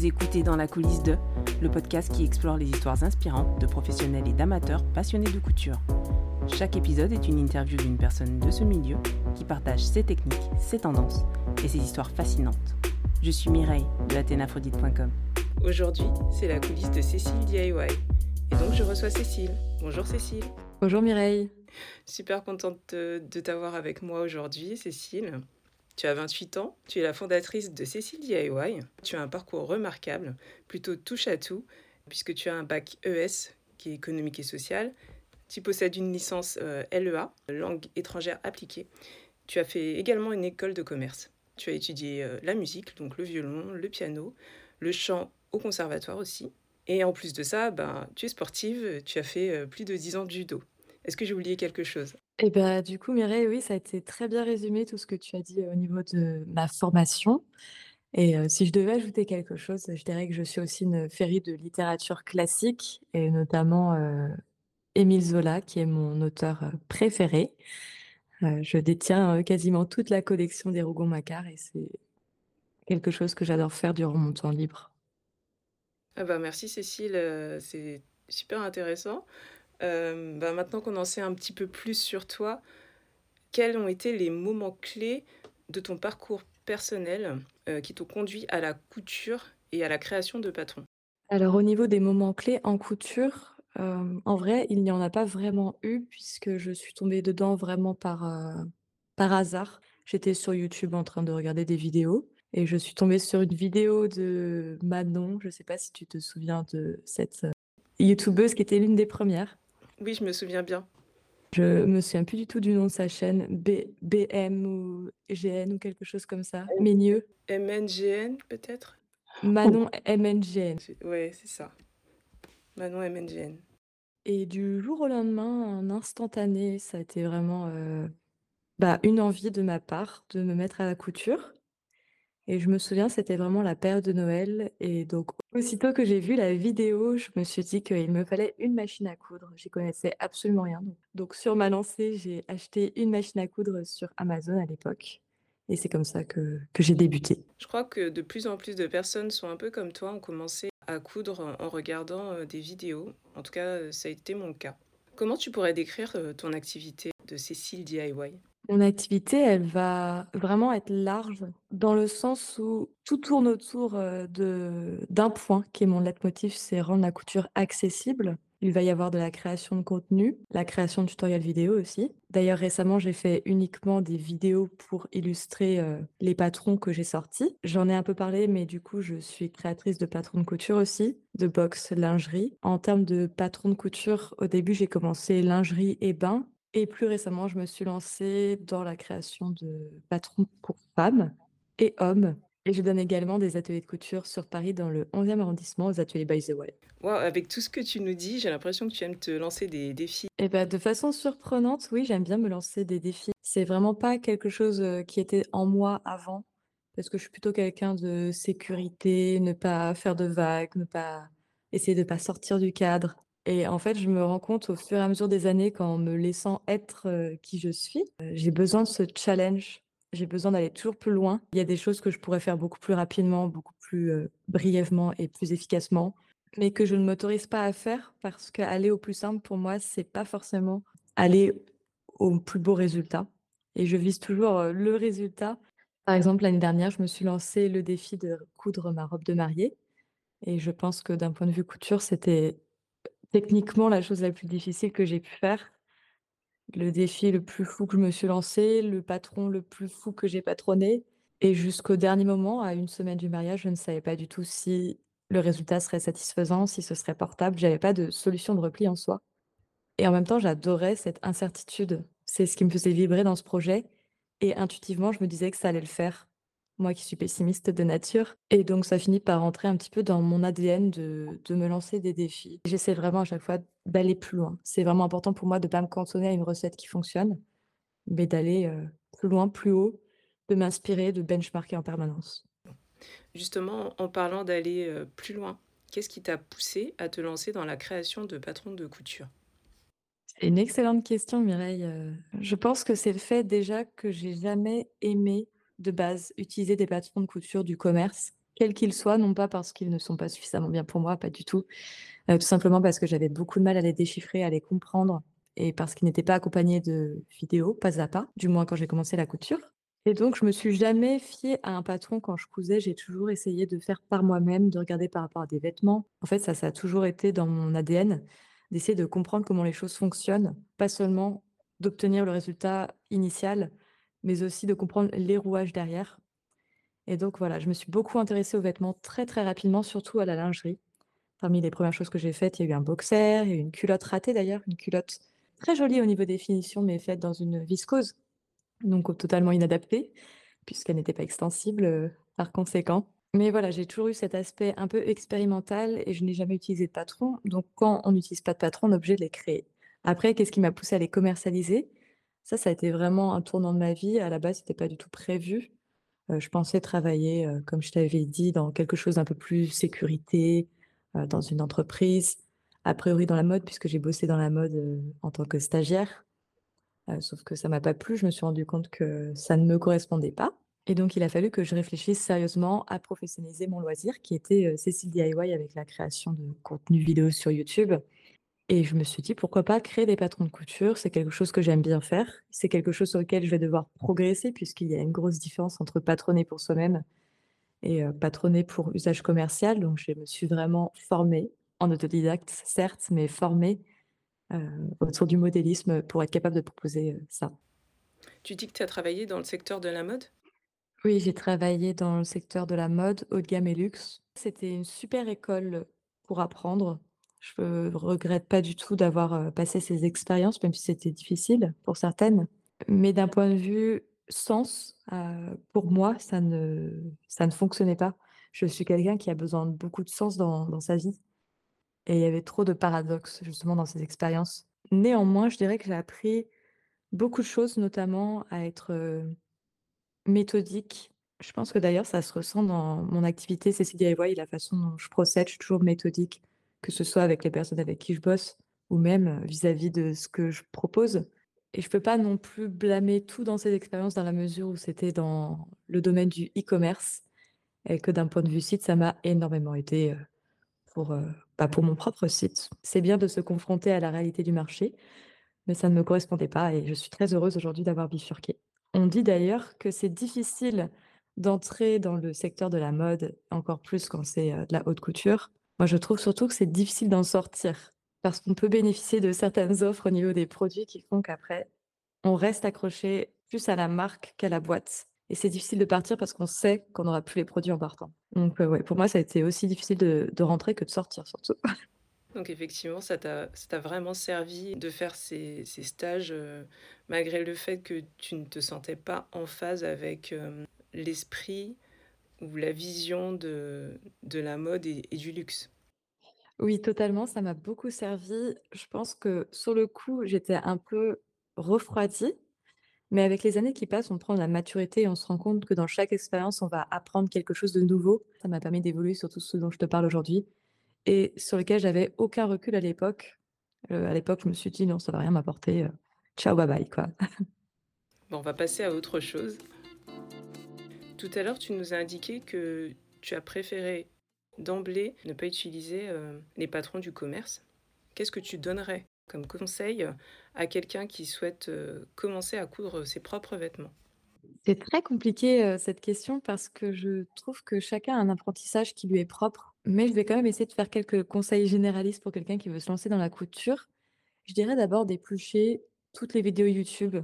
Vous écoutez Dans la coulisse de, le podcast qui explore les histoires inspirantes de professionnels et d'amateurs passionnés de couture. Chaque épisode est une interview d'une personne de ce milieu qui partage ses techniques, ses tendances et ses histoires fascinantes. Je suis Mireille de athénaphrodite.com. Aujourd'hui, c'est la coulisse de Cécile DIY. Et donc je reçois Cécile. Bonjour Cécile. Bonjour Mireille. Super contente de t'avoir avec moi aujourd'hui, Cécile. Tu as 28 ans, tu es la fondatrice de Cécile DIY. Tu as un parcours remarquable, plutôt touche à tout, puisque tu as un bac ES, qui est économique et social. Tu possèdes une licence euh, LEA, langue étrangère appliquée. Tu as fait également une école de commerce. Tu as étudié euh, la musique, donc le violon, le piano, le chant au conservatoire aussi. Et en plus de ça, ben, tu es sportive, tu as fait euh, plus de 10 ans de judo. Est-ce que j'ai oublié quelque chose? Et bah, du coup, Mireille, oui, ça a été très bien résumé tout ce que tu as dit au niveau de ma formation. Et si je devais ajouter quelque chose, je dirais que je suis aussi une férie de littérature classique et notamment Émile Zola, qui est mon auteur préféré. je détiens quasiment toute la collection des Rougon-Macquart et c'est quelque chose que j'adore faire durant mon temps libre. Ah bah merci Cécile, c'est super intéressant. Euh, bah, maintenant qu'on en sait un petit peu plus sur toi, quels ont été les moments clés de ton parcours personnel euh, qui t'ont conduit à la couture et à la création de patrons? Alors au niveau des moments clés en couture, euh, en vrai, il n'y en a pas vraiment eu puisque je suis tombée dedans vraiment par, par hasard. J'étais sur YouTube en train de regarder des vidéos et je suis tombée sur une vidéo de Manon, je ne sais pas si tu te souviens de cette youtubeuse qui était l'une des premières. Oui, je me souviens bien. Je me souviens plus du tout du nom de sa chaîne, B, BM ou GN ou quelque chose comme ça. Migneux. MNGN peut-être? Manon MNGN. Ouais, c'est ça. Manon MNGN. Et du jour au lendemain, en instantané, ça a été vraiment euh, bah, une envie de ma part de me mettre à la couture. Et je me souviens, c'était vraiment la période de Noël. Et donc, aussitôt que j'ai vu la vidéo, je me suis dit qu'il me fallait une machine à coudre. J'y connaissais absolument rien. Donc, sur ma lancée, j'ai acheté une machine à coudre sur Amazon à l'époque. Et c'est comme ça que, que j'ai débuté. Je crois que de plus en plus de personnes sont un peu comme toi, ont commencé à coudre en regardant euh, des vidéos. En tout cas, euh, ça a été mon cas. Comment tu pourrais décrire euh, ton activité de Cécile DIY mon activité, elle va vraiment être large dans le sens où tout tourne autour de d'un point qui est mon leitmotiv, c'est rendre la couture accessible. Il va y avoir de la création de contenu, la création de tutoriels vidéo aussi. D'ailleurs, récemment, j'ai fait uniquement des vidéos pour illustrer les patrons que j'ai sortis. J'en ai un peu parlé, mais du coup, je suis créatrice de patrons de couture aussi, de box lingerie. En termes de patrons de couture, au début, j'ai commencé lingerie et bain. Et plus récemment, je me suis lancée dans la création de patrons pour femmes et hommes. Et je donne également des ateliers de couture sur Paris dans le 11e arrondissement aux ateliers By the Way. Wow, avec tout ce que tu nous dis, j'ai l'impression que tu aimes te lancer des défis. Et eh ben, de façon surprenante, oui, j'aime bien me lancer des défis. C'est vraiment pas quelque chose qui était en moi avant, parce que je suis plutôt quelqu'un de sécurité, ne pas faire de vagues, ne pas essayer de pas sortir du cadre. Et en fait, je me rends compte au fur et à mesure des années qu'en me laissant être qui je suis, j'ai besoin de ce challenge. J'ai besoin d'aller toujours plus loin. Il y a des choses que je pourrais faire beaucoup plus rapidement, beaucoup plus brièvement et plus efficacement, mais que je ne m'autorise pas à faire parce qu'aller au plus simple, pour moi, c'est pas forcément aller au plus beau résultat. Et je vise toujours le résultat. Par exemple, l'année dernière, je me suis lancé le défi de coudre ma robe de mariée. Et je pense que d'un point de vue couture, c'était Techniquement, la chose la plus difficile que j'ai pu faire, le défi le plus fou que je me suis lancé, le patron le plus fou que j'ai patronné et jusqu'au dernier moment, à une semaine du mariage, je ne savais pas du tout si le résultat serait satisfaisant, si ce serait portable. J'avais pas de solution de repli en soi et en même temps, j'adorais cette incertitude. C'est ce qui me faisait vibrer dans ce projet et intuitivement, je me disais que ça allait le faire moi qui suis pessimiste de nature. Et donc, ça finit par rentrer un petit peu dans mon ADN de, de me lancer des défis. J'essaie vraiment à chaque fois d'aller plus loin. C'est vraiment important pour moi de ne pas me cantonner à une recette qui fonctionne, mais d'aller euh, plus loin, plus haut, de m'inspirer, de benchmarker en permanence. Justement, en parlant d'aller euh, plus loin, qu'est-ce qui t'a poussé à te lancer dans la création de patrons de couture? C'est une excellente question, Mireille. Euh, je pense que c'est le fait déjà que j'ai jamais aimé de base, utiliser des patrons de couture du commerce quels qu'ils soient, non pas parce qu'ils ne sont pas suffisamment bien pour moi, pas du tout, heu, tout simplement parce que j'avais beaucoup de mal à les déchiffrer, à les comprendre et parce qu'ils n'étaient pas accompagnés de vidéos, pas à pas, du moins quand j'ai commencé la couture et donc je me suis jamais fiée à un patron quand je cousais. J'ai toujours essayé de faire par moi-même, de regarder par rapport à des vêtements. En fait, ça, ça a toujours été dans mon ADN, d'essayer de comprendre comment les choses fonctionnent, pas seulement d'obtenir le résultat initial, mais aussi de comprendre les rouages derrière et donc voilà, je me suis beaucoup intéressée aux vêtements très, très rapidement, surtout à la lingerie. Parmi les premières choses que j'ai faites, il y a eu un boxer, il y a eu une culotte ratée d'ailleurs, une culotte très jolie au niveau des finitions, mais faite dans une viscose, donc totalement inadaptée, puisqu'elle n'était pas extensible, heu, par conséquent. Mais voilà, j'ai toujours eu cet aspect un peu expérimental et je n'ai jamais utilisé de patron, donc quand on n'utilise pas de patron, on est obligé de les créer. Après, qu'est-ce qui m'a poussée à les commercialiser? Ça, ça a été vraiment un tournant de ma vie. À la base, c'était pas du tout prévu. Heu, je pensais travailler, heu, comme je t'avais dit, dans quelque chose d'un peu plus sécurité, heu, dans une entreprise, a priori dans la mode puisque j'ai bossé dans la mode, en tant que stagiaire. Sauf que ça m'a pas plu, je me suis rendu compte que ça ne me correspondait pas et donc il a fallu que je réfléchisse sérieusement à professionnaliser mon loisir qui était, Cécile DIY avec la création de contenus vidéo sur YouTube et je me suis dit: «Pourquoi pas créer des patrons de couture?» c'est quelque chose que j'aime bien faire. C'est quelque chose sur lequel je vais devoir progresser puisqu'il y a une grosse différence entre patronner pour soi-même et heu, patronner pour usage commercial. Donc je me suis vraiment formée, en autodidacte certes, mais formée, heu, autour du modélisme pour être capable de proposer, heu, ça. Tu dis que tu as travaillé dans le secteur de la mode? Oui, j'ai travaillé dans le secteur de la mode, haut de gamme et luxe. C'était une super école pour apprendre. Je regrette pas du tout d'avoir, passé ces expériences, même si c'était difficile pour certaines. Mais d'un point de vue sens, pour moi, ça ne ça ne fonctionnait pas. Je suis quelqu'un qui a besoin de beaucoup de sens dans dans sa vie et il y avait trop de paradoxes justement dans ces expériences. Néanmoins, je dirais que j'ai appris beaucoup de choses, notamment à être, Méthodique. Je pense que d'ailleurs ça se ressent dans mon activité Cécile DIY, la façon dont je procède, je suis toujours méthodique, que ce soit avec les personnes avec qui je bosse ou même, vis-à-vis de ce que je propose et je peux pas non plus blâmer tout dans ces expériences dans la mesure où c'était dans le domaine du e-commerce et que d'un point de vue site, ça m'a énormément aidé pour, bah, pour mon propre site. C'est bien de se confronter à la réalité du marché, mais ça ne me correspondait pas et je suis très heureuse aujourd'hui d'avoir bifurqué. On dit d'ailleurs que c'est difficile d'entrer dans le secteur de la mode, encore plus quand c'est, de la haute couture. Moi, je trouve surtout que c'est difficile d'en sortir parce qu'on peut bénéficier de certaines offres au niveau des produits qui font qu'après, on reste accroché plus à la marque qu'à la boîte et c'est difficile de partir parce qu'on sait qu'on n'aura plus les produits en partant. Donc, heu, ouais, pour moi, ça a été aussi difficile de rentrer que de sortir surtout. Donc effectivement, ça t'a vraiment servi de faire ces stages, heu, malgré le fait que tu ne te sentais pas en phase avec, hem, l'esprit ou la vision de de la mode et et du luxe. Oui, totalement, ça m'a beaucoup servi. Je pense que sur le coup, j'étais un peu refroidie, mais avec les années qui passent, on prend de la maturité et on se rend compte que dans chaque expérience, on va apprendre quelque chose de nouveau. Ça m'a permis d'évoluer sur tout ce dont je te parle aujourd'hui et sur lequel j'avais aucun recul à l'époque. Heu, à l'époque, je me suis dit: «Non, ça va rien m'apporter, heu, ciao, bye bye, quoi». Bon, on va passer à autre chose. Tout à l'heure, tu nous as indiqué que tu as préféré d'emblée ne pas utiliser, heu, les patrons du commerce. Qu'est-ce que tu donnerais comme conseil à quelqu'un qui souhaite, heu, commencer à coudre ses propres vêtements? C'est très compliqué, heu, cette question parce que je trouve que chacun a un apprentissage qui lui est propre, mais je vais quand même essayer de faire quelques conseils généralistes pour quelqu'un qui veut se lancer dans la couture. Je dirais d'abord d'éplucher toutes les vidéos YouTube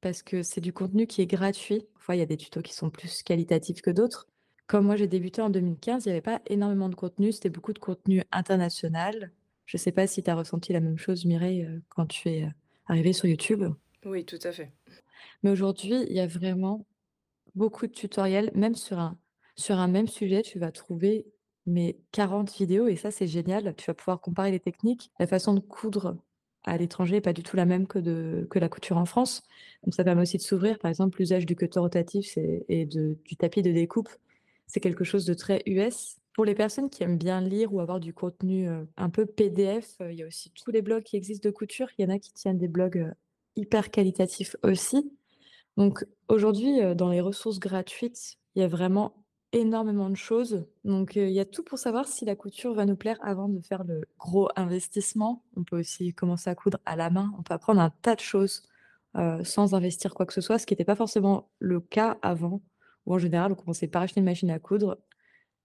parce que c'est du contenu qui est gratuit. Parfois, il y a des tutos qui sont plus qualitatifs que d'autres. Comme moi, j'ai débuté en 2015, il y avait pas énormément de contenu, c'était beaucoup de contenu international. Je sais pas si tu as ressenti la même chose Mireille, heu, quand tu es, heu, arrivée sur YouTube? Oui, tout à fait. Mais aujourd'hui, il y a vraiment Beaucoup de tutoriels, même sur un sur un même sujet, tu vas trouver, mais 40 vidéos et ça, c'est génial. Tu vas pouvoir comparer les techniques. La façon de coudre à l'étranger pas du tout la même que de que la couture en France. Donc ça permet aussi de s'ouvrir. Par exemple, l'usage du cutter rotatif, et de du tapis de découpe, c'est quelque chose de très US. Pour les personnes qui aiment bien lire ou avoir du contenu, heu, un peu PDF, heu, il y a aussi tous les blogs qui existent de couture. Il y en a qui tiennent des blogs, heu, hyper qualitatifs aussi. Donc aujourd'hui, dans les ressources gratuites, il y a vraiment énormément de choses. Donc, heu, il y a tout pour savoir si la couture va nous plaire avant de faire le gros investissement. On peut aussi commencer à coudre à la main. On peut apprendre un tas de choses, heu, sans investir quoi que ce soit, ce qui était pas forcément le cas avant, où en général on commençait par acheter une machine à coudre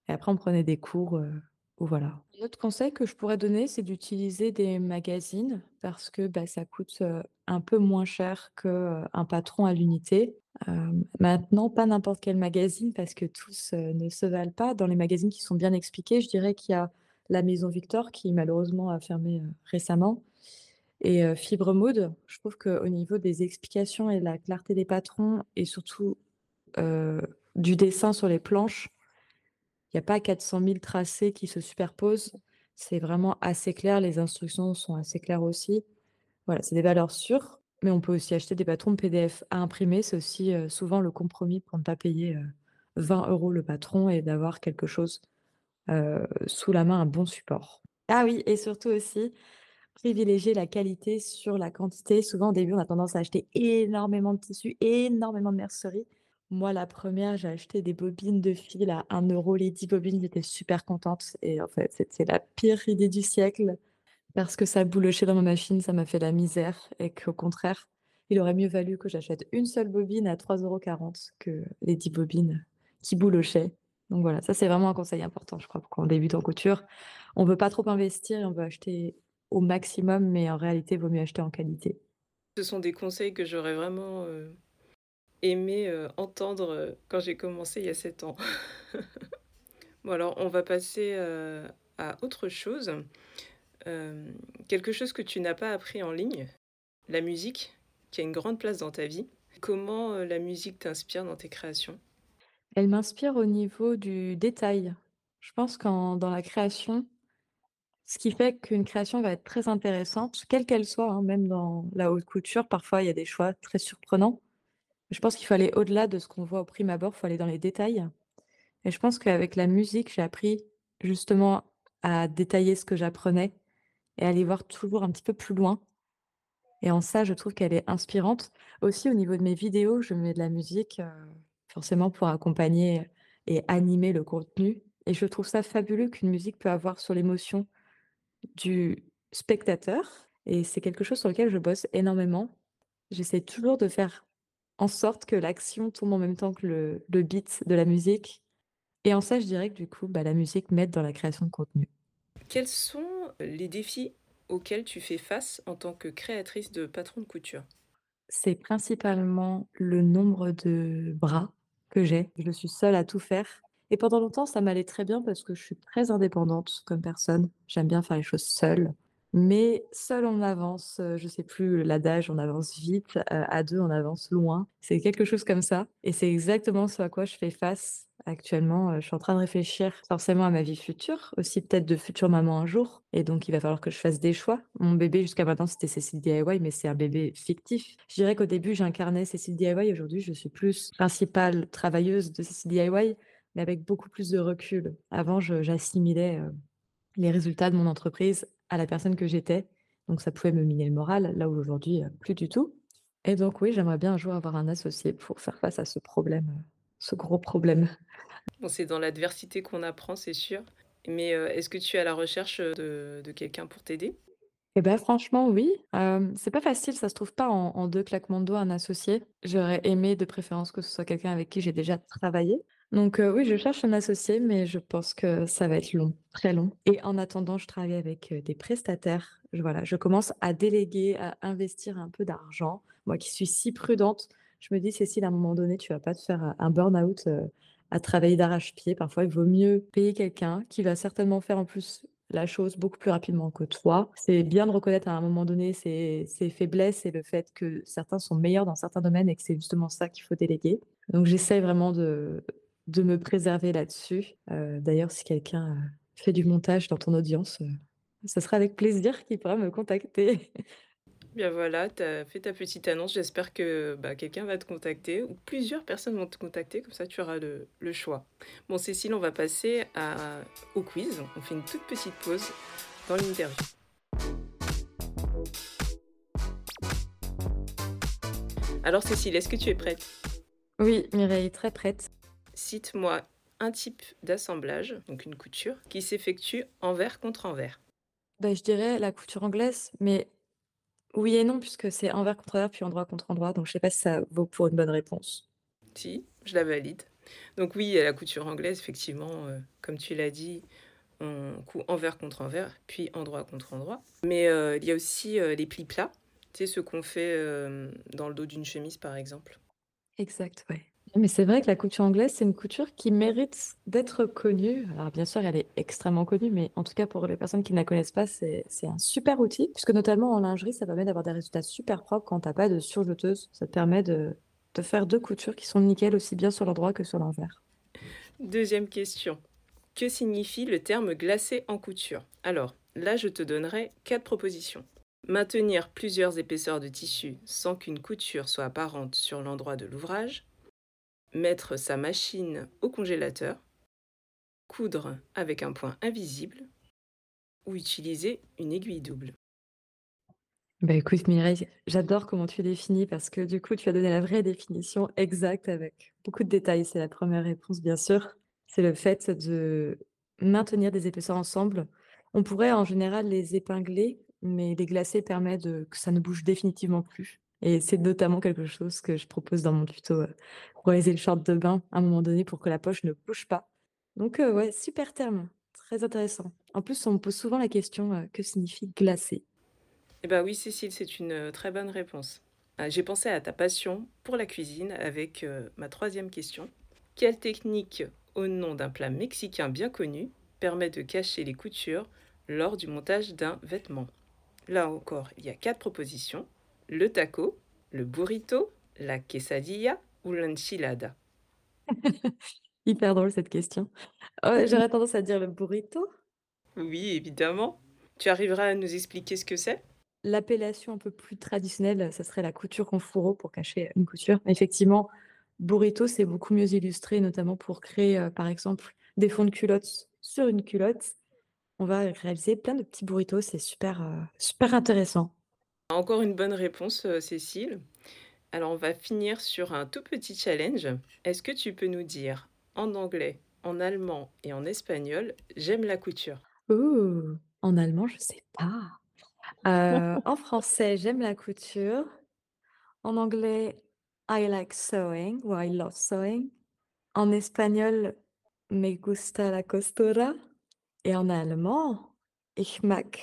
et après on prenait des cours, heu, voilà. Un autre conseil que je pourrais donner, c'est d'utiliser des magazines parce que, bah, ça coûte, un peu moins cher que, heu, un patron à l'unité. Maintenant, pas n'importe quel magazine parce que tous, ne se valent pas. Dans les magazines qui sont bien expliqués, je dirais qu'il y a La Maison Victor qui malheureusement a fermé, récemment et Fibre Mode. Je trouve qu'au niveau des explications et de la clarté des patrons et surtout, du dessin sur les planches, il y a pas 400 000 tracés qui se superposent. C'est vraiment assez clair, les instructions sont assez claires aussi. Voilà, c'est des valeurs sûres, mais on peut aussi acheter des patrons PDF à imprimer. C'est aussi, heu, souvent le compromis pour ne pas payer, heu, 20 € le patron et d'avoir quelque chose, heu, sous la main, un bon support. Ah oui et surtout aussi, privilégier la qualité sur la quantité. Souvent, au début, on a tendance à acheter énormément de tissus, énormément de mercerie. Moi, la première, j'ai acheté des bobines de fil à 1 € les 10 bobines, j'étais super contente et en fait, c'était la pire idée du siècle. Parce que ça boulochait dans ma machine, ça m'a fait la misère et qu'au contraire, il aurait mieux valu que j'achète une seule bobine à 3,40 € que les 10 bobines qui boulochaient. Donc voilà, ça c'est vraiment un conseil important, je crois, quand on débute en couture. On veut pas trop investir on veut acheter au maximum, mais en réalité, il vaut mieux acheter en qualité. Ce sont des conseils que j'aurais vraiment, heu, aimé, heu, entendre, heu, quand j'ai commencé il y a 7 ans. Bon alors on va passer, à autre chose. Hem, quelque chose que tu n'as pas appris en ligne, la musique, qui a une grande place dans ta vie. Comment, heu, la musique t'inspire dans tes créations? Elle m'inspire au niveau du détail. Je pense qu'en dans la création, ce qui fait qu'une création va être très intéressante, quelle qu'elle soit, hein, même dans la haute couture, parfois il y a des choix très surprenants. Je pense qu'il faut aller au-delà de ce qu'on voit au prime abord, il faut aller dans les détails et je pense qu'avec la musique, j'ai appris justement à détailler ce que j'apprenais et aller voir toujours un petit peu plus loin et en ça, je trouve qu'elle est inspirante. Aussi au niveau de mes vidéos, je mets de la musique, heu, forcément pour accompagner et animer le contenu et je trouve ça fabuleux qu'une musique peut avoir sur l'émotion du spectateur et c'est quelque chose sur lequel je bosse énormément. J'essaie toujours de faire en sorte que l'action tourne en même temps que le le beat de la musique et en ça, je dirais que du coup, bah, la musique m'aide dans la création de contenu. Quels sont les défis auxquels tu fais face en tant que créatrice de patron de couture? C'est principalement le nombre de bras que j'ai. Je suis seule à tout faire et pendant longtemps, ça m'allait très bien parce que je suis très indépendante comme personne. J'aime bien faire les choses seule, mais seule on avance, heu, je sais plus l'adage, on avance vite, heu, à 2 on avance loin. C'est quelque chose comme ça et c'est exactement ce à quoi je fais face actuellement, je suis en train de réfléchir forcément à ma vie future, aussi peut-être de future maman un jour et donc il va falloir que je fasse des choix. Mon bébé jusqu'à maintenant, c'était Cécile DIY, mais c'est un bébé fictif. Je dirais qu'au début, j'incarnais Cécile DIY, aujourd'hui, je suis plus principale travailleuse de Cécile DIY, mais avec beaucoup plus de recul. Avant, j'assimilais, les résultats de mon entreprise à la personne que j'étais, donc ça pouvait me miner le moral, là où aujourd'hui, plus du tout et donc oui, j'aimerais bien un jour avoir un associé pour faire face à ce problème, ce gros problème. Bon, c'est dans l'adversité qu'on apprend, c'est sûr, mais heu, est-ce que tu es à la recherche, heu, de de quelqu'un pour t'aider? Et bah, franchement, oui. Hem, c'est pas facile, ça se trouve pas en en 2 claquements de doigts, un associé. J'aurais aimé de préférence que ce soit quelqu'un avec qui j'ai déjà travaillé. Donc oui, je cherche un associé, mais je pense que ça va être long, très long et en attendant, je travaille avec, des prestataires. Je voilà, je commence à déléguer, à investir un peu d'argent. Moi qui suis si prudente, je me dis: «Cécile, à un moment donné, tu vas pas te faire, un burn-out, heu, à travailler d'arrache-pied». Parfois, il vaut mieux payer quelqu'un qui va certainement faire en plus la chose beaucoup plus rapidement que toi. C'est bien de reconnaître à un moment donné ses ses faiblesses et le fait que certains sont meilleurs dans certains domaines et que c'est justement ça qu'il faut déléguer. Donc j'essaie vraiment de me préserver là-dessus. Heu, d'ailleurs, si quelqu'un, heu, fait du montage dans ton audience, ce sera avec plaisir qu'il pourra me contacter. Bien voilà, tu as fait ta petite annonce. J'espère que, bah, quelqu'un va te contacter ou plusieurs personnes vont te contacter, comme ça tu auras le le choix. Bon Cécile, on va passer à au quiz. On fait une toute petite pause dans l'interview. Alors Cécile, est-ce que tu es prête? Oui, Mireille, très prête. Cite-moi un type d'assemblage, donc une couture, qui s'effectue envers contre envers. Bah, je dirais la couture anglaise, mais oui et non, puisque c'est envers contre envers, puis endroit contre endroit, donc je sais pas si ça vaut pour une bonne réponse. Si, je la valide. Donc oui, a la couture anglaise, effectivement, euh, comme tu l'as dit, on coud envers contre envers, puis endroit contre endroit. Mais euh, il y a aussi euh, les plis plats, tu sais, ce qu'on fait dans le dos d'une chemise, par exemple. Exact, ouais. Mais c'est vrai que la couture anglaise, c'est une couture qui mérite d'être connue. Alors bien sûr, elle est extrêmement connue, mais en tout cas pour les personnes qui ne la connaissent pas, c'est un super outil, puisque notamment en lingerie, ça permet d'avoir des résultats super propres quand tu as pas de surjeteuse. Ça te permet de, de faire deux coutures qui sont nickel aussi bien sur l'endroit que sur l'envers. Deuxième question. Que signifie le terme glacé en couture? Alors, là, je te donnerai quatre propositions. Maintenir plusieurs épaisseurs de tissu sans qu'une couture soit apparente sur l'endroit de l'ouvrage. Mettre sa machine au congélateur. Coudre avec un point invisible. Ou utiliser une aiguille double. Bah écoute Mireille, j'adore comment tu définis parce que du coup tu as donné la vraie définition exacte avec beaucoup de détails. C'est la première réponse bien sûr. C'est le fait de maintenir des épaisseurs ensemble. On pourrait en général les épingler, mais les glacer permet de, que ça ne bouge définitivement plus. Et c'est notamment quelque chose que je propose dans mon tuto euh, réaliser le short de bain à un moment donné pour que la poche ne bouge pas. Donc euh, ouais, super terme, très intéressant. En plus, on me pose souvent la question euh, que signifie glacer? Eh bien oui, Cécile, c'est une euh, très bonne réponse. Ah, J'ai pensé à ta passion pour la cuisine avec ma troisième question. Quelle technique, au nom d'un plat mexicain bien connu, permet de cacher les coutures lors du montage d'un vêtement? Là encore, il y a quatre propositions. Le taco, le burrito, la quesadilla ou l'enchilada? Hyper drôle cette question. Oh, j'aurais tendance à dire le burrito. Oui, évidemment. Tu arriveras à nous expliquer ce que c'est? L'appellation un peu plus traditionnelle, ça serait la couture en fourreau pour cacher une couture. Effectivement, burrito, c'est beaucoup mieux illustré, notamment pour créer, euh, par exemple, des fonds de culottes sur une culotte. On va réaliser plein de petits burritos, c'est super, euh, super intéressant. Encore une bonne réponse, euh, Cécile. Alors, on va finir sur un tout petit challenge. Est-ce que tu peux nous dire en anglais, en allemand et en espagnol, j'aime la couture? Ouh, en allemand, je sais pas. Euh, en français, j'aime la couture. En anglais, I like sewing ou I love sewing. En espagnol, me gusta la costura. Et en allemand, ich mag,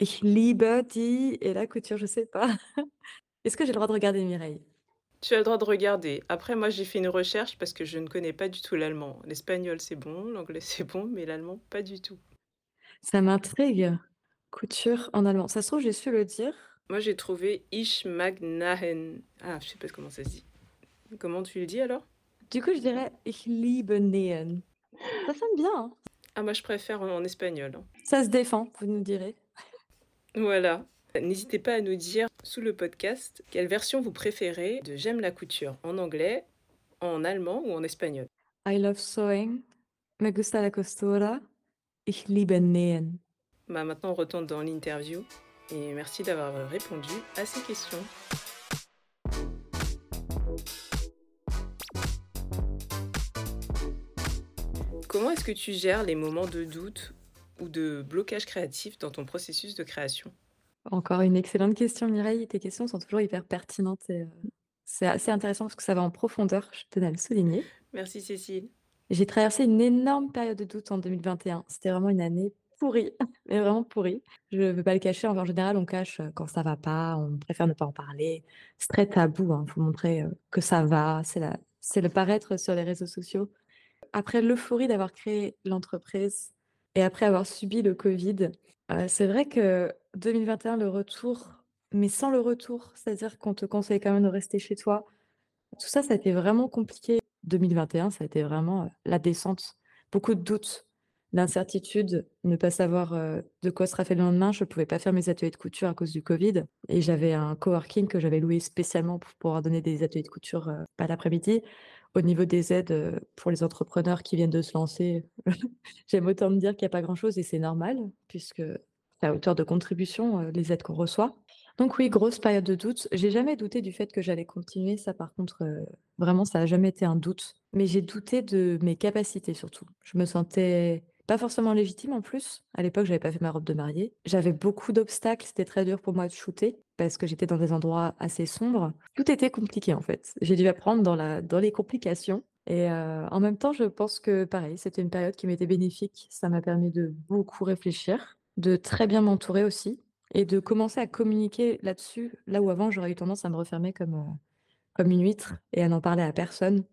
ich liebe die et la couture, je sais pas. Est-ce que j'ai le droit de regarder Mireille? Tu as le droit de regarder. Après, moi, j'ai fait une recherche parce que je ne connais pas du tout l'allemand. L'espagnol, c'est bon, l'anglais, c'est bon, mais l'allemand, pas du tout. Ça m'intrigue. Couture en allemand. Ça se trouve, j'ai su le dire. Moi, j'ai trouvé Ich mag nähen. Ah, je sais pas comment ça se dit. Comment tu le dis alors? Du coup, je dirais ich liebe nähen. Ça sonne bien, hein? Ah, moi, je préfère en, en espagnol. hein. Ça se défend, vous nous direz. Voilà. N'hésitez pas à nous dire sous le podcast quelle version vous préférez de J'aime la couture en anglais, en allemand ou en espagnol. I love sewing, me gusta la costura, ich liebe nähen. Bah, maintenant, on retourne dans l'interview et merci d'avoir répondu à ces questions. Comment est-ce que tu gères les moments de doute ou de blocage créatif dans ton processus de création Encore une excellente question, Mireille. Tes questions sont toujours hyper pertinentes et euh, c'est assez intéressant parce que ça va en profondeur, je tenais à le souligner. Merci Cécile. J'ai traversé une énorme période de doute en 2021. C'était vraiment une année pourrie, mais vraiment pourrie. Je ne veux pas le cacher. En général, on cache euh, quand ça va pas, on préfère ne pas en parler. C'est très tabou. Il faut montrer euh, que ça va. C'est la... c'est le paraître sur les réseaux sociaux. Après l'euphorie d'avoir créé l'entreprise et après avoir subi le Covid, euh, c'est vrai que 2021, le retour, mais sans le retour, c'est-à-dire qu'on te conseille quand même de rester chez toi, tout ça, ça a été vraiment compliqué. 2021, ça a été vraiment euh, la descente. Beaucoup de doutes, l'incertitude, ne pas savoir euh, de quoi sera fait le lendemain. Je ne pouvais pas faire mes ateliers de couture à cause du Covid. Et j'avais un coworking que j'avais loué spécialement pour pouvoir donner des ateliers de couture pas l'après-midi. Au niveau des aides pour les entrepreneurs qui viennent de se lancer, j'aime autant me dire qu'il n'y a pas grand-chose et c'est normal, puisque à hauteur de contribution, les aides qu'on reçoit. Donc oui, grosse période de doute. J'ai jamais douté du fait que j'allais continuer. Ça, par contre, Vraiment, ça a jamais été un doute. Mais j'ai douté de mes capacités surtout. Je me sentais pas forcément légitime en plus. À l'époque, j'avais pas fait ma robe de mariée. J'avais beaucoup d'obstacles, c'était très dur pour moi de shooter parce que j'étais dans des endroits assez sombres. Tout était compliqué en fait. J'ai dû apprendre dans les complications et heu, en même temps, je pense que pareil, c'était une période qui m'était bénéfique. Ça m'a permis de beaucoup réfléchir, de très bien m'entourer aussi et de commencer à communiquer là-dessus, là où avant j'aurais eu tendance à me refermer comme, comme une huître et à n'en parler à personne.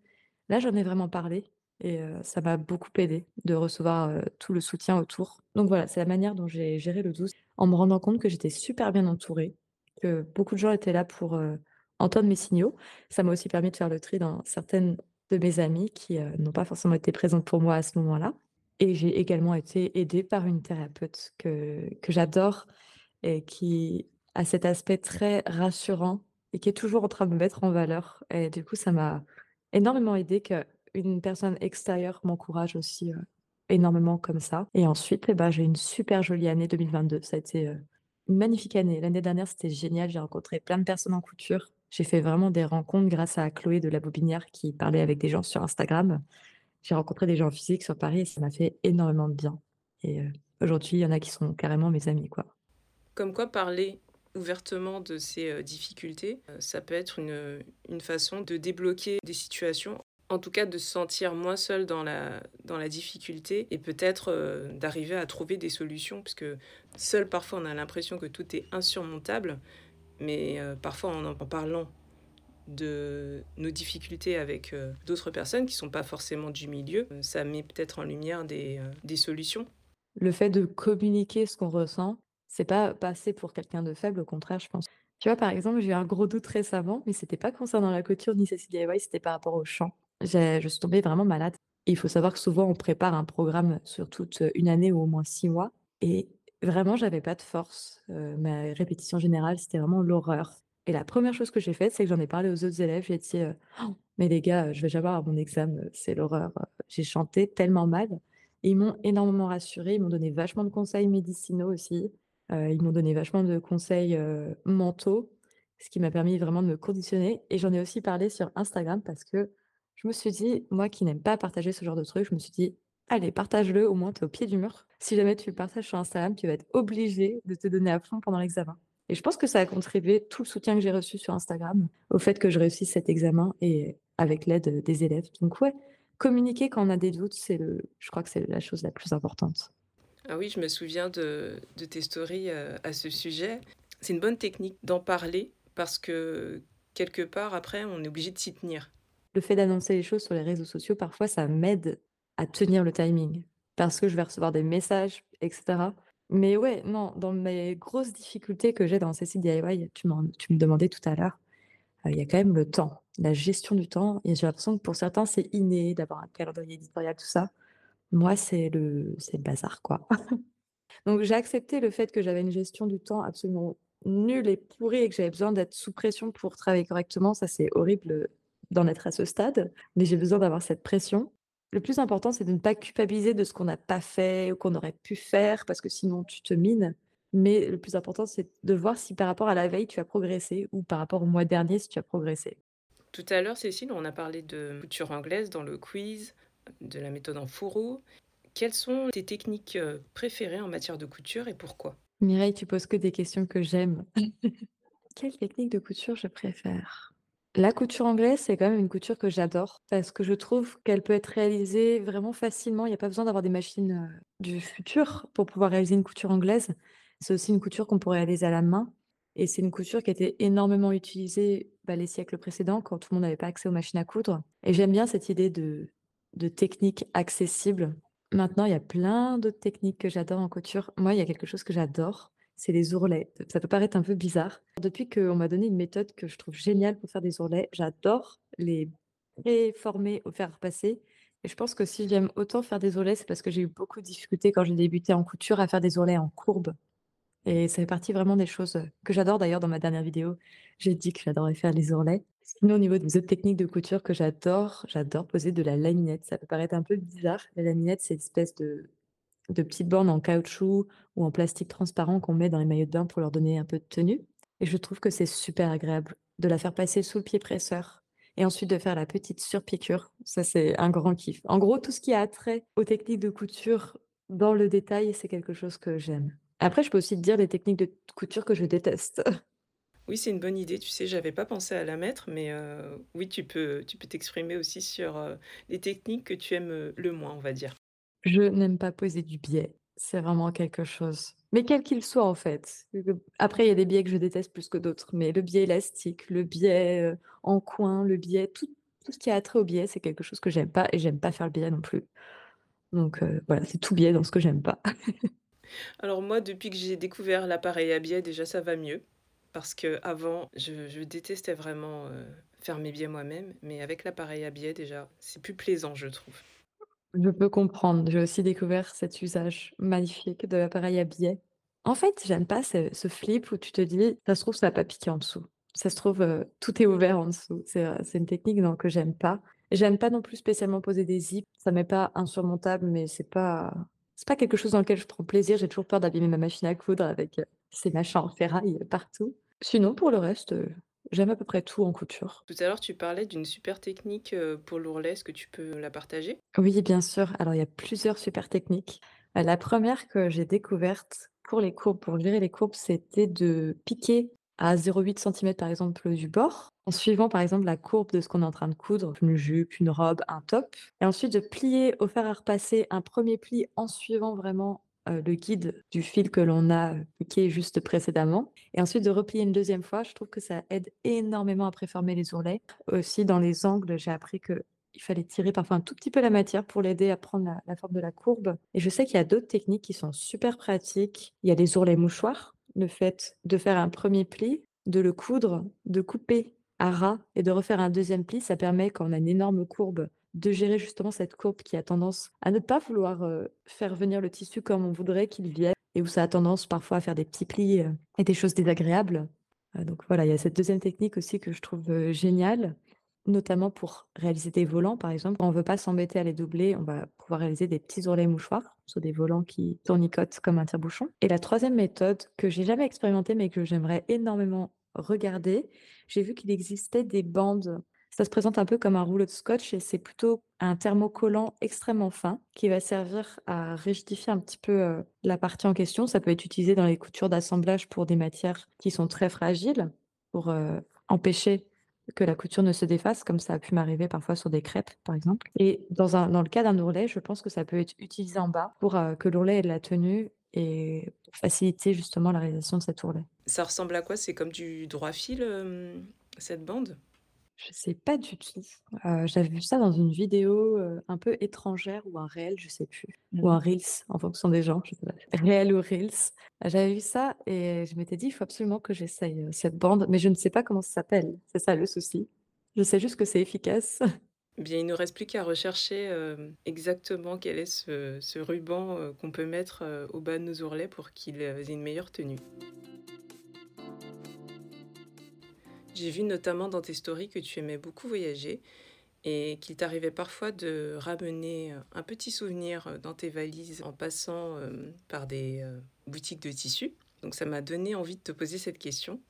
Là, j'en ai vraiment parlé et ça m'a beaucoup aidé de recevoir, tout le soutien autour. Donc voilà, c'est la manière dont j'ai géré le doute, en me rendant compte que j'étais super bien entourée, que beaucoup de gens étaient là pour, entendre mes signaux. Ça m'a aussi permis de faire le tri dans certaines de mes amies qui, n'ont pas forcément été présentes pour moi à ce moment-là et j'ai également été aidée par une thérapeute que que j'adore et qui a cet aspect très rassurant et qui est toujours en train de me mettre en valeur et du coup, ça m'a énormément aidée qu'une personne extérieure m'encourage aussi, heu, énormément comme ça et ensuite et bah, j'ai une super jolie année 2022. Ça a été, heu, une magnifique année. L'année dernière, c'était génial, j'ai rencontré plein de personnes en couture. J'ai fait vraiment des rencontres grâce à Chloé de La Bobinière qui parlait avec des gens sur Instagram. J'ai rencontré des gens physiques sur Paris et ça m'a fait énormément de bien et heu, aujourd'hui, il y en a qui sont carrément mes amis, quoi. Comme quoi parler ouvertement de ces, difficultés, ça peut être une, une façon de débloquer des situations. En tout cas, de se sentir moins seul dans la dans la difficulté et peut-être, heu, d'arriver à trouver des solutions puisque seul, parfois, on a l'impression que tout est insurmontable, mais heu, parfois, en en parlant de nos difficultés avec, heu, d'autres personnes qui sont pas forcément du milieu, ça met peut-être en lumière des, des solutions. Le fait de communiquer ce qu'on ressent, c'est pas passer pour quelqu'un de faible, au contraire, je pense. Tu vois, par exemple, j'ai eu un gros doute récemment, mais c'était pas concernant la couture ni Cécile DIY, c'était par rapport au chant. Je suis tombée vraiment malade il faut savoir que souvent on prépare un programme sur toute, une année ou au moins 6 mois et vraiment j'avais pas de force. Ma répétition générale, c'était vraiment l'horreur et la première chose que j'ai faite, c'est que j'en ai parlé aux autres élèves. J'ai dit, heu: «Mais les gars, je vais jamais avoir mon examen, c'est l'horreur, heu». J'ai chanté tellement mal ils m'ont énormément rassurée, ils m'ont donné vachement de conseils médicinaux aussi, ils m'ont donné vachement de conseils, mentaux, ce qui m'a permis vraiment de me conditionner et j'en ai aussi parlé sur Instagram parce que je me suis dit, moi qui n'aime pas partager ce genre de trucs, je me suis dit: «Allez, partage-le, au moins tu es au pied du mur. Si jamais tu le partages sur Instagram, tu vas être obligé de te donner à fond pendant l'examen» et je pense que ça a contribué, tout le soutien que j'ai reçu sur Instagram, au fait que je réussisse cet examen et avec l'aide, des élèves. Donc ouais, communiquer quand on a des doutes, c'est le je crois que c'est la chose la plus importante. Ah oui, je me souviens de tes stories, heu, à ce sujet. C'est une bonne technique d'en parler parce que, quelque part, après, on est obligé de s'y tenir. Le fait d'annoncer les choses sur les réseaux sociaux, parfois, ça m'aide à tenir le timing parce que je vais recevoir des messages et cetera. Mais ouais, non, dans mes grosses difficultés que j'ai dans Cécile DIY, tu tu me demandais tout à l'heure, heu, il y a quand même le temps, la gestion du temps et j'ai l'impression que pour certains, c'est inné d'avoir un calendrier éditorial, tout ça. Moi, c'est le c'est le bazar, quoi. Donc j'ai accepté le fait que j'avais une gestion du temps absolument nulle et pourrie et que j'avais besoin d'être sous pression pour travailler correctement. Ça, c'est horrible, d'en être à ce stade, mais j'ai besoin d'avoir cette pression. Le plus important, c'est de ne pas culpabiliser de ce qu'on n'a pas fait ou qu'on aurait pu faire parce que sinon tu te mines. Mais le plus important, c'est de voir si par rapport à la veille, tu as progressé ou par rapport au mois dernier, si tu as progressé. Tout à l'heure, Cécile, on a parlé de couture anglaise dans le quiz, de la méthode en fourreau. Quelles sont tes techniques, heu, préférées en matière de couture et pourquoi? Mireille, tu poses que des questions que j'aime. Quelle technique de couture je préfère? La couture anglaise, c'est quand même une couture que j'adore parce que je trouve qu'elle peut être réalisée vraiment facilement. Il y a pas besoin d'avoir des machines, du futur pour pouvoir réaliser une couture anglaise. C'est aussi une couture qu'on pourrait réaliser à la main et c'est une couture qui a été énormément utilisée, bah, les siècles précédents quand tout le monde n'avait pas accès aux machines à coudre et j'aime bien cette idée de de technique accessible. Maintenant, il y a plein d'autres techniques que j'adore en couture. Moi, il y a quelque chose que j'adore, c'est les ourlets. Ça peut paraître un peu bizarre. Depuis qu'on m'a donné une méthode que je trouve géniale pour faire des ourlets, j'adore les préformer au fer repasser et je pense que si j'aime autant faire des ourlets, c'est parce que j'ai eu beaucoup de difficultés quand j'ai débuté en couture à faire des ourlets en courbe et ça fait partie vraiment des choses, heu, que j'adore. D'ailleurs, dans ma dernière vidéo, j'ai dit que j'adorais faire les ourlets. Sinon, au niveau des autres techniques de couture que j'adore, j'adore poser de la laminette. Ça peut paraître un peu bizarre. La laminette, c'est une espèce de de petites bornes en caoutchouc ou en plastique transparent qu'on met dans les maillots de bain pour leur donner un peu de tenue et je trouve que c'est super agréable de la faire passer sous le pied presseur et ensuite de faire la petite surpiqûre. Ça, c'est un grand kiff. En gros, tout ce qui a trait aux techniques de couture dans le détail, c'est quelque chose que j'aime. Après, je peux aussi te dire les techniques de couture que je déteste. Oui, c'est une bonne idée. Tu sais, j'avais pas pensé à la mettre, mais heu, oui, tu peux tu peux t'exprimer aussi sur, heu, les techniques que tu aimes, heu, le moins, on va dire. Je n'aime pas poser du biais. C'est vraiment quelque chose mais quel qu'il soit, en fait. Après, il y a des biais que je déteste plus que d'autres, mais le biais élastique, le biais, heu, en coin, le biais tout tout ce qui a trait au biais, c'est quelque chose que j'aime pas et j'aime pas faire le biais non plus. Donc heu, voilà, c'est tout biais dans ce que j'aime pas. Alors moi, depuis que j'ai découvert l'appareil à biais, déjà ça va mieux. Parce qu'avant, je je détestais vraiment, heu, faire mes biais moi-même, mais avec l'appareil à biais déjà, c'est plus plaisant, je trouve. Je peux comprendre. J'ai aussi découvert cet usage magnifique de l'appareil à biais. En fait, j'aime pas ce flip où tu te dis: «Ça se trouve, ça va pas piquer en dessous. Ça se trouve, heu, tout est ouvert en dessous». C'est, c'est une technique que j'aime pas. J'aime pas non plus spécialement poser des zips. Ça m'est pas insurmontable, mais c'est pas c'est pas quelque chose dans lequel je prends plaisir. J'ai toujours peur d'abîmer ma machine à coudre avec, heu, ces machins en ferraille, partout. Sinon, pour le reste, j'aime à peu près tout en couture. Tout à l'heure, tu parlais d'une super technique, heu, pour l'ourlet. Est-ce que tu peux la partager? Oui, bien sûr. Alors, il y a plusieurs super techniques. Heu, la première que j'ai découverte pour les courbes, pour gérer les courbes, c'était de piquer à 0,8 centimètres, par exemple, du bord, en suivant, par exemple, la courbe de ce qu'on est en train de coudre, une jupe, une robe, un top et ensuite de plier au fer à repasser un 1er pli en suivant vraiment, le guide du fil que l'on a, heu, piqué juste précédemment et ensuite de replier une 2e fois. Je trouve que ça aide énormément à préformer les ourlets. Aussi, dans les angles, j'ai appris qu'il fallait tirer parfois un tout petit peu la matière pour l'aider à prendre la la forme de la courbe et je sais qu'il y a d'autres techniques qui sont super pratiques. Il y a les ourlets mouchoirs. Le fait de faire un 1er pli, de le coudre, de couper à ras et de refaire un 2e pli, ça permet quand on a une énorme courbe, de gérer justement cette courbe qui a tendance à ne pas vouloir, heu, faire venir le tissu comme on voudrait qu'il vienne et où ça a tendance parfois à faire des petits plis, heu et des choses désagréables. Heu, donc voilà, il y a cette 2e technique aussi que je trouve, géniale, notamment pour réaliser des volants, par exemple. Quand on veut pas s'embêter à les doubler, on va pouvoir réaliser des petits ourlets mouchoirs sur des volants qui tournicotent comme un tire-bouchon et la 3e méthode que j'ai jamais expérimentée, mais que j'aimerais énormément regarder, j'ai vu qu'il existait des bandes. Ça se présente un peu comme un rouleau de scotch et c'est plutôt un thermocollant extrêmement fin qui va servir à rigidifier un petit peu, heu, la partie en question. Ça peut être utilisé dans les coutures d'assemblage pour des matières qui sont très fragiles, pour, heu, empêcher que la couture ne se défasse, comme ça a pu m'arriver parfois sur des crêpes, par exemple et dans le cas d'un ourlet, je pense que ça peut être utilisé en bas pour, heu, que l'ourlet ait de la tenue et faciliter justement la réalisation de cet ourlet. Ça ressemble à quoi? C'est comme du droit fil, cette bande? Je sais pas du tout. Heu, j'avais vu ça dans une vidéo, heu, un peu étrangère ou un réel, je sais plus ou un reels en fonction des gens, je sais pas. Réel ou reels. J'avais vu ça et je m'étais dit: «Il faut absolument que j'essaye, heu, cette bande», mais je ne sais pas comment ça s'appelle. C'est ça le souci. Je sais juste que c'est efficace. Bien, il nous reste plus qu'à rechercher, exactement quel est ce ce ruban, qu'on peut mettre, heu, au bas de nos ourlets pour qu'ils, aient une meilleure tenue. J'ai vu notamment dans tes stories que tu aimais beaucoup voyager et qu'il t'arrivait parfois de ramener, heu, un petit souvenir, heu, dans tes valises en passant, hem, par des, boutiques de tissus. Donc ça m'a donné envie de te poser cette question.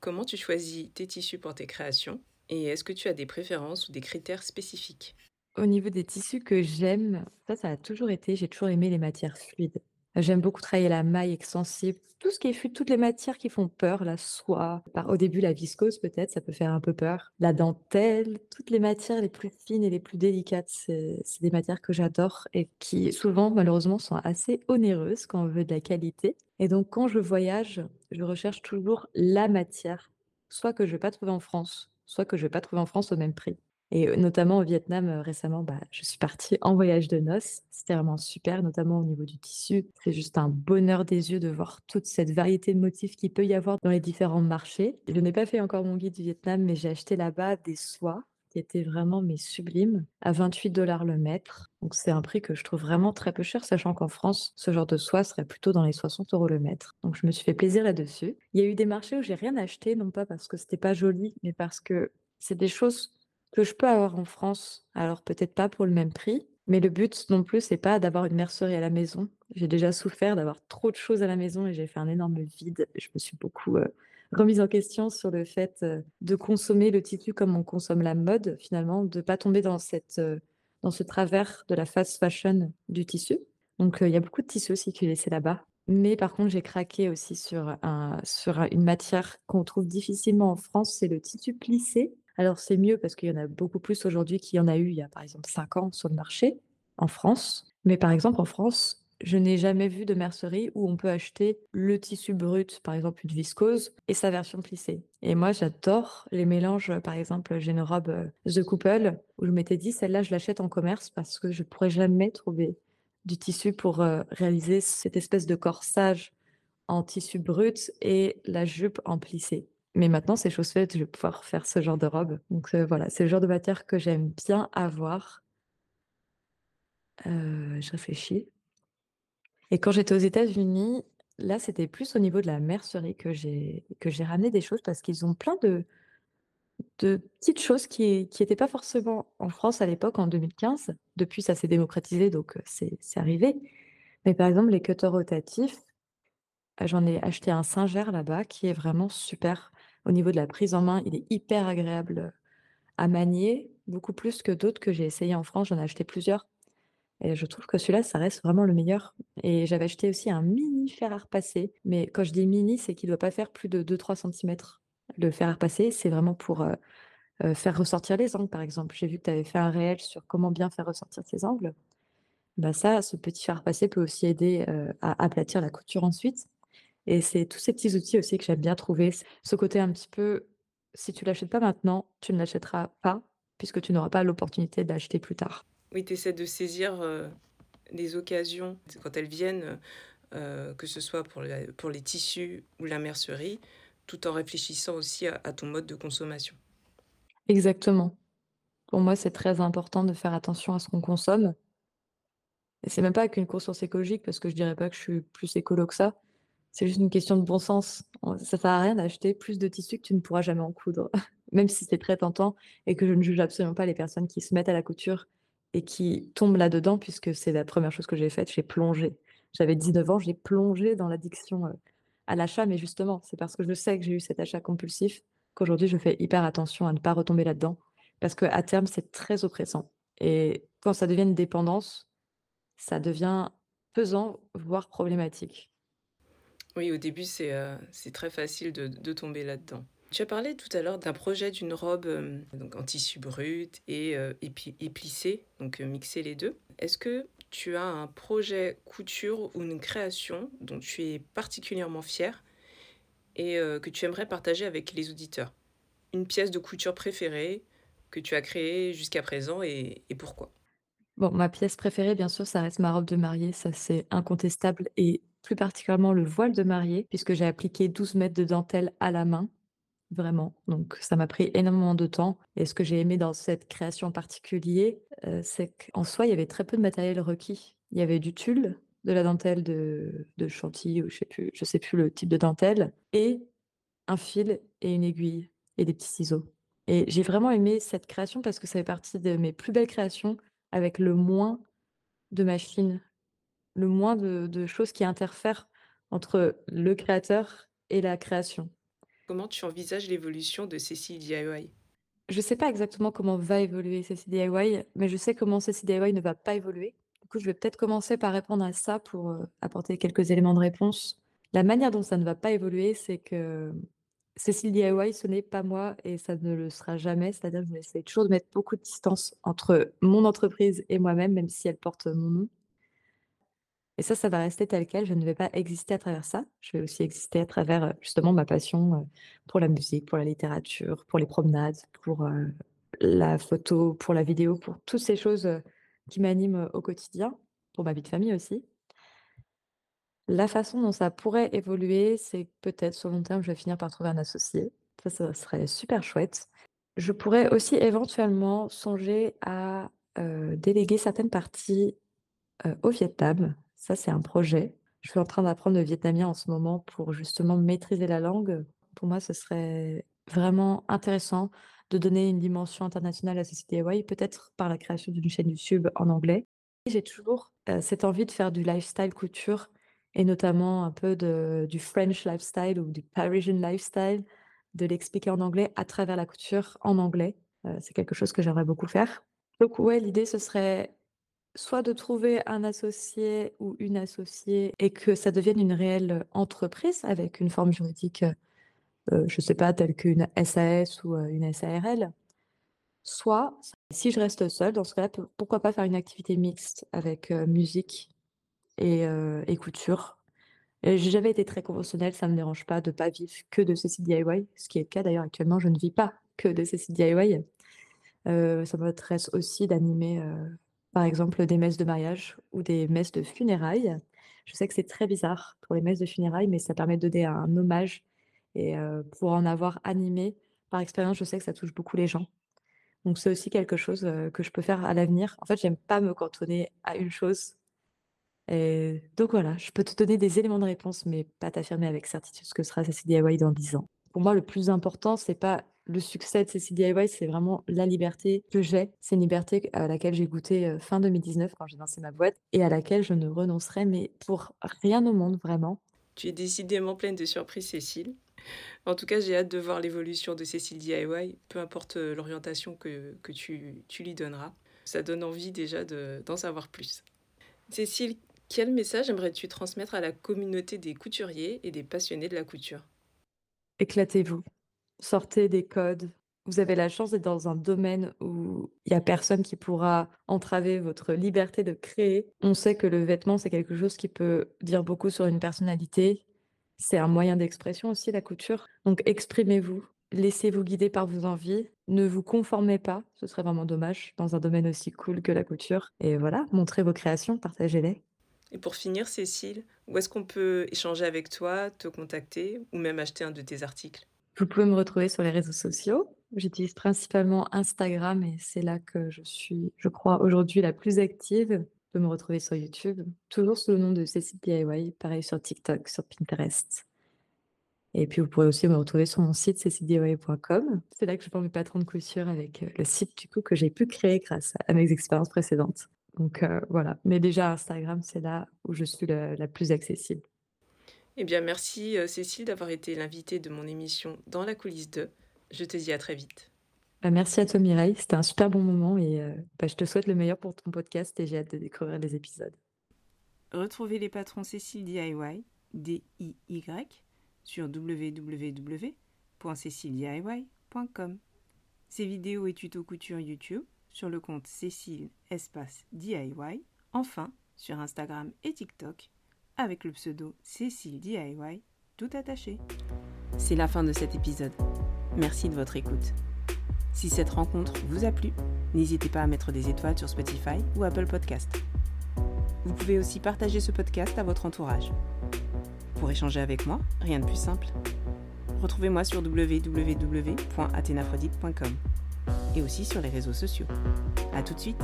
Comment tu choisis tes tissus pour tes créations? Et est-ce que tu as des préférences ou des critères spécifiques? Au niveau des tissus que j'aime, ça, ça a toujours été j'ai toujours aimé les matières fluides. J'aime beaucoup travailler la maille extensible, tout ce qui est toutes les matières qui font peur, la soie, par au début la viscose peut-être, ça peut faire un peu peur, la dentelle, toutes les matières les plus fines et les plus délicates, c'est des matières que j'adore et qui souvent malheureusement sont assez onéreuses quand on veut de la qualité. Et donc quand je voyage, je recherche toujours la matière, soit que je vais pas trouver en France, soit que je vais pas trouver en France au même prix et notamment au Vietnam, récemment, bah, je suis partie en voyage de noces. C'était vraiment super, notamment au niveau du tissu. C'est juste un bonheur des yeux de voir toute cette variété de motifs qu'il peut y avoir dans les différents marchés. Je n'ai pas fait encore mon guide du Vietnam, mais j'ai acheté là-bas des soies qui étaient vraiment mais sublimes, à 28 $ le mètre. Donc c'est un prix que je trouve vraiment très peu cher, sachant qu'en France, ce genre de soie serait plutôt dans les 60 € le mètre. Donc je me suis fait plaisir là-dessus. Il y a eu des marchés où j'ai rien acheté, non pas parce que c'était pas joli, mais parce que c'est des choses que je peux avoir en France. Alors peut-être pas pour le même prix, mais le but non plus, c'est pas d'avoir une mercerie à la maison. J'ai déjà souffert d'avoir trop de choses à la maison et j'ai fait un énorme vide. Je me suis beaucoup, heu, remise en question sur le fait, heu, de consommer le tissu comme on consomme la mode finalement, de pas tomber dans cette, heu, dans ce travers de la fast fashion du tissu. Donc, il y a beaucoup de tissus aussi qui est laissé là-bas. Mais par contre, j'ai craqué aussi sur un sur un une matière qu'on trouve difficilement en France, c'est le tissu plissé. Alors c'est mieux parce qu'il y en a beaucoup plus aujourd'hui qu'il y en a eu il y a par exemple 5 ans sur le marché, en France. Mais par exemple en France, je n'ai jamais vu de mercerie où on peut acheter le tissu brut, par exemple une viscose et sa version plissée. Et moi j'adore les mélanges, par exemple, j'ai une robe, heu, The Couple où je m'étais dit: «Celle-là, je l'achète en commerce parce que je pourrais jamais trouver du tissu pour, heu, réaliser cette espèce de corsage en tissu brut et la jupe en plissé». Mais maintenant c'est chose faite, je vais pouvoir faire ce genre de robe. Donc, heu, voilà, c'est le genre de matière que j'aime bien avoir. Heu, je réfléchis. Et quand j'étais aux États-Unis, là, c'était plus au niveau de la mercerie que j'ai ramené des choses parce qu'ils ont plein de de petites choses qui qui étaient pas forcément en France à l'époque en 2015. Depuis, ça s'est démocratisé donc, heu, c'est arrivé. Mais par exemple, les cutters rotatifs, heu, j'en ai acheté un Singer là-bas qui est vraiment super. Au niveau de la prise en main, il est hyper agréable, à manier, beaucoup plus que d'autres que j'ai essayés en France. J'en ai acheté plusieurs et je trouve que celui-là, ça reste vraiment le meilleur. Et j'avais acheté aussi un mini fer à repasser, mais quand je dis mini, c'est qu'il doit pas faire plus de 2-3 centimètres. Le fer à repasser, c'est vraiment pour, heu heu, faire ressortir les angles, par exemple. J'ai vu que tu avais fait un réel sur comment bien faire ressortir ses angles. Bah, ça, ce petit fer à repasser peut aussi aider, heu, à aplatir la couture ensuite. Et c'est tous ces petits outils aussi que j'aime bien trouver. Ce côté un petit peu, si tu l'achètes pas maintenant, tu ne l'achèteras pas puisque tu n'auras pas l'opportunité de l'acheter plus tard. Oui, tu essaies de saisir, heu, les occasions quand elles viennent, que ce soit pour la pour les tissus ou la mercerie, tout en réfléchissant aussi à à ton mode de consommation. Exactement. Pour moi, c'est très important de faire attention à ce qu'on consomme. Et c'est même pas qu'une conscience écologique parce que je dirais pas que je suis plus écolo que ça. C'est juste une question de bon sens. Ça sert à rien d'acheter plus de tissus que tu ne pourras jamais en coudre. Même si c'est très tentant et que je ne juge absolument pas les personnes qui se mettent à la couture et qui tombent là-dedans puisque c'est la première chose que j'ai faite, j'ai plongé. J'avais 19 ans, j'ai plongé dans l'addiction, heu, à l'achat, mais justement, c'est parce que je sais que j'ai eu cet achat compulsif qu'aujourd'hui je fais hyper attention à ne pas retomber là-dedans. Parce qu'à terme, c'est très oppressant et quand ça devient une dépendance, ça devient pesant, voire problématique. Oui, au début, c'est, heu, c'est très facile de de tomber là-dedans. Tu as parlé tout à l'heure d'un projet d'une robe, hem, donc en tissu brut et plissé, donc heu, mixer les 2. Est-ce que tu as un projet couture ou une création dont tu es particulièrement fière et que tu aimerais partager avec les auditeurs? Une pièce de couture préférée que tu as créée jusqu'à présent et et pourquoi? Bon, ma pièce préférée, bien sûr, ça reste ma robe de mariée, ça c'est incontestable et plus particulièrement le voile de mariée puisque j'ai appliqué 12 mètres de dentelle à la main, vraiment. Donc ça m'a pris énormément de temps et ce que j'ai aimé dans cette création en particulier, heu, c'est qu'en soi, il y avait très peu de matériel requis. Il y avait du tulle, de la dentelle de de Chantilly ou je sais je sais plus le type de dentelle et un fil et une aiguille et des petits ciseaux. Et j'ai vraiment aimé cette création parce que ça fait partie de mes plus belles créations avec le moins de machines, le moins de de choses qui interfèrent entre le créateur et la création. Comment tu envisages l'évolution de Cécile DIY? Je sais pas exactement comment va évoluer Cécile DIY, mais je sais comment Cécile DIY ne va pas évoluer. Du coup, je vais peut-être commencer par répondre à ça pour, heu, apporter quelques éléments de réponse. La manière dont ça ne va pas évoluer, c'est que Cécile DIY, ce n'est pas moi et ça ne le sera jamais. C'est-à-dire que je vais essayer toujours de mettre beaucoup de distance entre mon entreprise et moi-même, même si elle porte mon nom. Et ça, ça va rester tel quel. Je ne vais pas exister à travers ça. Je vais aussi exister à travers, heu, justement ma passion, heu, pour la musique, pour la littérature, pour les promenades, pour, heu, la photo, pour la vidéo, pour toutes ces choses, qui m'animent, au quotidien, pour ma vie de famille aussi. La façon dont ça pourrait évoluer, c'est peut-être sur long terme, je vais finir par trouver un associé. Ça, ça serait super chouette. Je pourrais aussi éventuellement songer à, déléguer certaines parties au Vietnam, ça c'est un projet. Je suis en train d'apprendre le vietnamien en ce moment pour justement maîtriser la langue. Pour moi, ce serait vraiment intéressant de donner une dimension internationale à Ceci DIY, peut-être par la création d'une chaîne YouTube en anglais. J'ai toujours, heu, cette envie de faire du lifestyle couture et notamment un peu du French lifestyle ou du Parisian lifestyle, de l'expliquer en anglais à travers la couture en anglais. Heu, c'est quelque chose que j'aimerais beaucoup faire. Donc ouais, l'idée ce serait soit de trouver un associé ou une associée et que ça devienne une réelle, entreprise avec une forme juridique, heu je sais pas, telle qu'une SAS ou, heu, une SARL. Soit, si je reste seule, dans ce cas-là, pou pourquoi pas faire une activité mixte avec, heu, musique et couture. J'ai jamais été très conventionnelle, ça me dérange pas de pas vivre que de Cécile DIY, ce qui est le cas d'ailleurs actuellement, je ne vis pas que de Cécile DIY. Ça m'intéresse aussi d'animer, par exemple, des messes de mariage ou des messes de funérailles. Je sais que c'est très bizarre pour les messes de funérailles, mais ça permet de donner un hommage et heu, pour en avoir animé, par expérience, je sais que ça touche beaucoup les gens. Donc c'est aussi quelque chose, heu, que je peux faire à l'avenir. En fait, j'aime pas me cantonner à une chose donc voilà, je peux te donner des éléments de réponse, mais pas t'affirmer avec certitude ce que sera Cécile DIY dans 10 ans. Pour moi, le plus important, c'est pas le succès de Cécile DIY, c'est vraiment la liberté que j'ai. C'est une liberté à laquelle j'ai goûté, heu, fin 2019 quand j'ai lancé ma boîte et à laquelle je ne renoncerai, mais pour rien au monde, vraiment. Tu es décidément pleine de surprises, Cécile. En tout cas, j'ai hâte de voir l'évolution de Cécile DIY, peu importe, heu, l'orientation que que tu tu lui donneras. Ça donne envie déjà de d'en savoir plus. Cécile, quel message aimerais-tu transmettre à la communauté des couturiers et des passionnés de la couture? Éclatez-vous, sortez des codes. Vous avez la chance d'être dans un domaine où il y a personne qui pourra entraver votre liberté de créer. On sait que le vêtement, c'est quelque chose qui peut dire beaucoup sur une personnalité. C'est un moyen d'expression aussi, la couture. Donc exprimez-vous, laissez-vous guider par vos envies, ne vous conformez pas, ce serait vraiment dommage dans un domaine aussi cool que la couture et voilà, montrez vos créations, partagez-les. Et pour finir, Cécile, où est-ce qu'on peut échanger avec toi, te contacter ou même acheter un de tes articles? Vous pouvez me retrouver sur les réseaux sociaux. J'utilise principalement Instagram et c'est là que je suis, je crois, aujourd'hui la plus active. Vous pouvez me retrouver sur YouTube, toujours sous le nom de Cécile pareil sur TikTok, sur Pinterest. Et puis vous pourrez aussi me retrouver sur mon site cécilediy.com. C'est là que je vends mes patrons de couture avec, heu, le site du coup que j'ai pu créer grâce à mes expériences précédentes. Donc heu, voilà, mais déjà Instagram, c'est là où je suis la plus accessible. Eh bien, merci, heu, Cécile d'avoir été l'invitée de mon émission Dans la coulisse de. Je te dis à très vite. Bah, merci à toi Mireille, c'était un super bon moment et heu, bah, je te souhaite le meilleur pour ton podcast et j'ai hâte de découvrir les épisodes. Retrouvez les patrons Cécile DIY, D-I-Y, sur www.cécilediy.com. Ces vidéos et tutos couture YouTube sur le compte Cécile espace DIY. Enfin, sur Instagram et TikTok avec le pseudo Cécile DIY, tout attaché. C'est la fin de cet épisode. Merci de votre écoute. Si cette rencontre vous a plu, n'hésitez pas à mettre des étoiles sur Spotify ou Apple Podcast. Vous pouvez aussi partager ce podcast à votre entourage. Pour échanger avec moi, rien de plus simple. Retrouvez-moi sur www.athénaphrodite.com et aussi sur les réseaux sociaux. A tout de suite